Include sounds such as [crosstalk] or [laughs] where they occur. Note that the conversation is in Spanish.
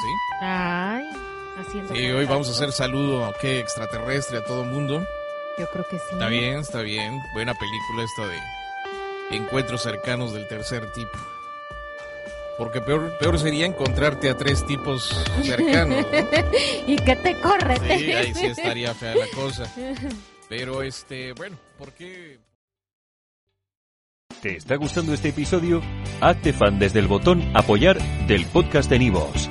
Sí. Ay, haciendo. Y hoy vamos a hacer saludo ¿qué? extraterrestre a todo el mundo. Yo creo que sí. Está bien, está bien. Buena película esta de encuentros cercanos del tercer tipo. Porque peor, peor sería encontrarte a tres tipos cercanos. ¿no? [laughs] y que te corre. Sí, ahí sí estaría fea la cosa. Pero este, bueno, ¿por qué? ¿Te está gustando este episodio? Hazte fan desde el botón Apoyar del podcast de Nivos.